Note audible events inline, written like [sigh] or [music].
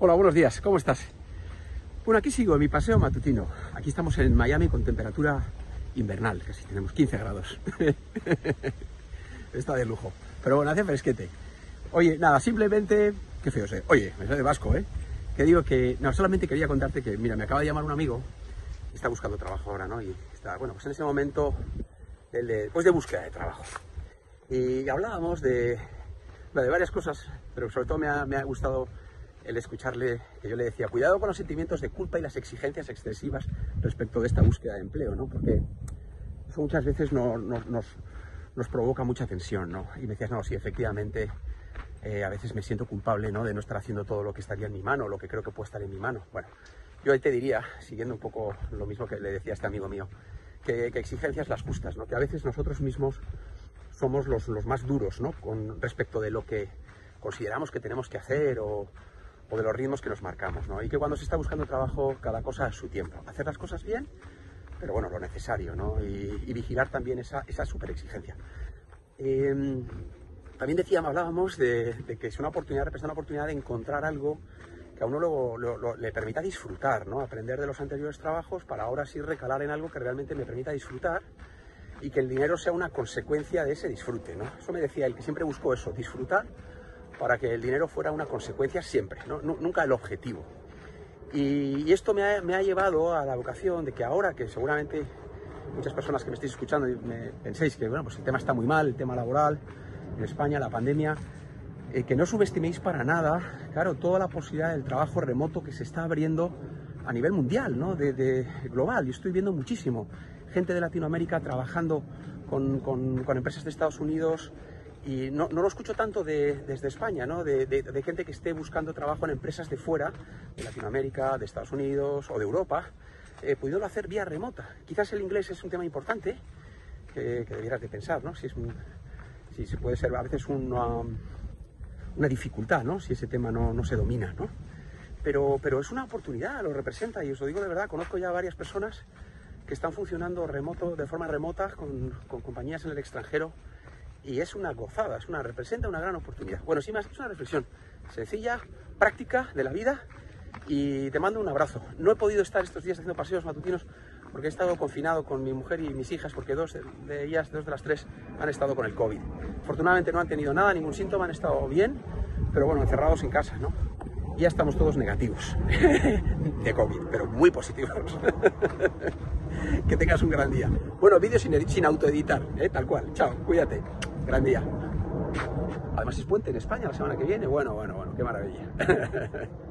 Hola, buenos días, ¿cómo estás? Bueno, aquí sigo mi paseo matutino. Aquí estamos en Miami con temperatura invernal, casi tenemos 15 grados. [laughs] Está de lujo. Pero bueno, hace fresquete. Oye, nada, simplemente, qué feo sé. Oye, me sale de vasco, ¿eh? Que digo que, no, solamente quería contarte que, mira, me acaba de llamar un amigo, está buscando trabajo ahora, ¿no? Y está, bueno, pues en ese momento, de, pues de búsqueda de trabajo. Y hablábamos de, de varias cosas, pero sobre todo me ha, me ha gustado el escucharle, que yo le decía, cuidado con los sentimientos de culpa y las exigencias excesivas respecto de esta búsqueda de empleo, ¿no? Porque eso muchas veces no, no, nos, nos, provoca mucha tensión, ¿no? Y me decías, no, sí, efectivamente, eh, a veces me siento culpable, ¿no? De no estar haciendo todo lo que estaría en mi mano, lo que creo que puede estar en mi mano. Bueno, yo ahí te diría, siguiendo un poco lo mismo que le decía este amigo mío, que, que exigencias las justas, ¿no? Que a veces nosotros mismos somos los, los más duros, ¿no? Con respecto de lo que consideramos que tenemos que hacer o, o de los ritmos que nos marcamos, ¿no? Y que cuando se está buscando trabajo, cada cosa a su tiempo. Hacer las cosas bien, pero bueno, lo necesario, ¿no? Y, vigilar también esa, esa super exigencia. Em, también decíamos, hablábamos de, que es una oportunidad, representa una oportunidad de encontrar algo que a uno luego le permita disfrutar, ¿no? Aprender de los anteriores trabajos para ahora sí recalar en algo que realmente me permita disfrutar y que el dinero sea una consecuencia de ese disfrute, ¿no? Eso me decía él, que siempre buscó eso, disfrutar para que el dinero fuera una consecuencia siempre, nunca el objetivo. Y, esto me ha, llevado a la vocación de que ahora que seguramente muchas personas que me estéis escuchando penséis que bueno, pues el tema está muy mal, el tema laboral en España, la pandemia, eh, que no subestiméis para nada, claro, toda la posibilidad del trabajo remoto que se está abriendo a nivel mundial, ¿no? de, global. Yo estoy viendo muchísimo gente de Latinoamérica trabajando con empresas de Estados Unidos, y no, no, lo escucho tanto desde España, ¿no? De, gente que esté buscando trabajo en empresas de fuera, de Latinoamérica, de Estados Unidos o de Europa, eh, pudiéndolo hacer vía remota. Quizás el inglés es un tema importante que, debieras de pensar, ¿no? Si, es si puede ser a veces una, una dificultad, ¿no? Si ese tema no, no se domina, ¿no? Pero, pero, es una oportunidad, lo representa y os lo digo de verdad, conozco ya varias personas que están funcionando remoto, de forma remota con, con compañías en el extranjero y es una gozada, es una, representa una gran oportunidad. Bueno, sin más, es una reflexión sencilla, práctica de la vida y te mando un abrazo. No he podido estar estos días haciendo paseos matutinos porque he estado confinado con mi mujer y mis hijas porque dos de ellas, dos de las tres, han estado con el COVID. Afortunadamente no han tenido nada, ningún síntoma, han estado bien, pero bueno, encerrados en casa, ¿no? Ya estamos todos negativos [laughs] de COVID, pero muy positivos. [laughs] [laughs] que tengas un gran día. Bueno, vídeo sin, autoeditar, ¿eh? tal cual. Chao, cuídate. Gran día. Además es puente en España la semana que viene. Bueno, bueno, bueno, qué maravilla. [laughs]